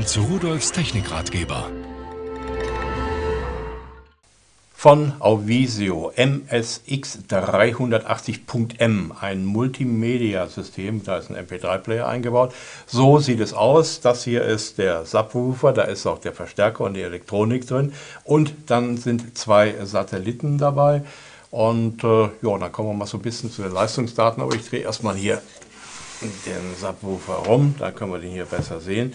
nun zu Rudolfs Technikratgeber. Von Auvisio MSX380.M, ein Multimedia-System, da ist ein MP3-Player eingebaut. So sieht es aus. Das hier ist der Subwoofer, da ist auch der Verstärker und die Elektronik drin. Und dann sind zwei Satelliten dabei. Und äh, ja, dann kommen wir mal so ein bisschen zu den Leistungsdaten, aber ich drehe erstmal hier den Subwoofer rum, da können wir den hier besser sehen.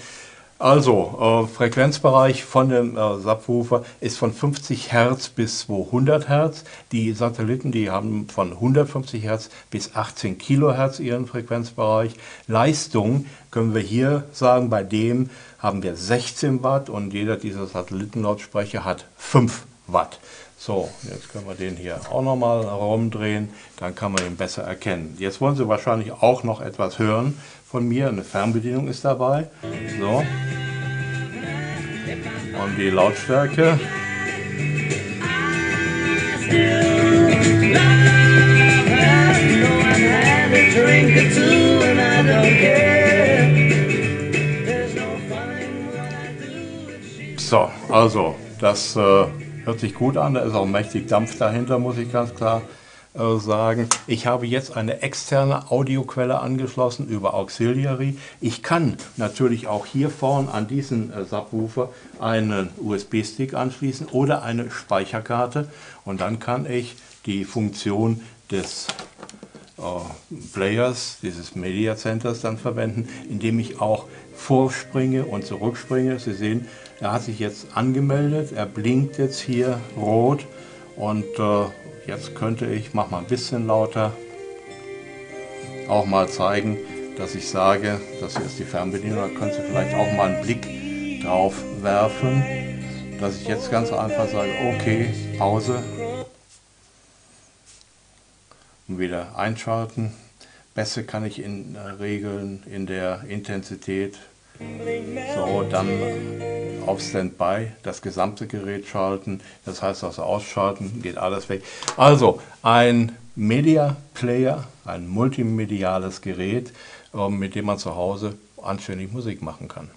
Also, äh, Frequenzbereich von dem äh, Subwoofer ist von 50 Hertz bis 200 Hertz. Die Satelliten, die haben von 150 Hertz bis 18 Kilohertz ihren Frequenzbereich. Leistung können wir hier sagen, bei dem haben wir 16 Watt und jeder dieser Satellitenlautsprecher hat 5 Watt. So, jetzt können wir den hier auch nochmal rumdrehen, dann kann man ihn besser erkennen. Jetzt wollen Sie wahrscheinlich auch noch etwas hören von mir. Eine Fernbedienung ist dabei. So. Und die Lautstärke. So, also das äh, hört sich gut an. Da ist auch mächtig Dampf dahinter, muss ich ganz klar äh, sagen. Ich habe jetzt eine externe Audioquelle angeschlossen über Auxiliary. Ich kann natürlich auch hier vorn an diesen äh, Subwoofer einen USB-Stick anschließen oder eine Speicherkarte und dann kann ich die Funktion des äh, Players, dieses Media Centers dann verwenden, indem ich auch vorspringe und zurückspringe. Sie sehen, er hat sich jetzt angemeldet, er blinkt jetzt hier rot und äh, Jetzt könnte ich, mach mal ein bisschen lauter, auch mal zeigen, dass ich sage, das hier ist die Fernbedienung, da könnt ihr vielleicht auch mal einen Blick drauf werfen, dass ich jetzt ganz einfach sage, okay, Pause und wieder einschalten. Bässe kann ich in, äh, regeln in der Intensität. So, dann auf Standby das gesamte Gerät schalten. Das heißt also ausschalten, geht alles weg. Also ein Media Player, ein multimediales Gerät, ähm, mit dem man zu Hause anständig Musik machen kann.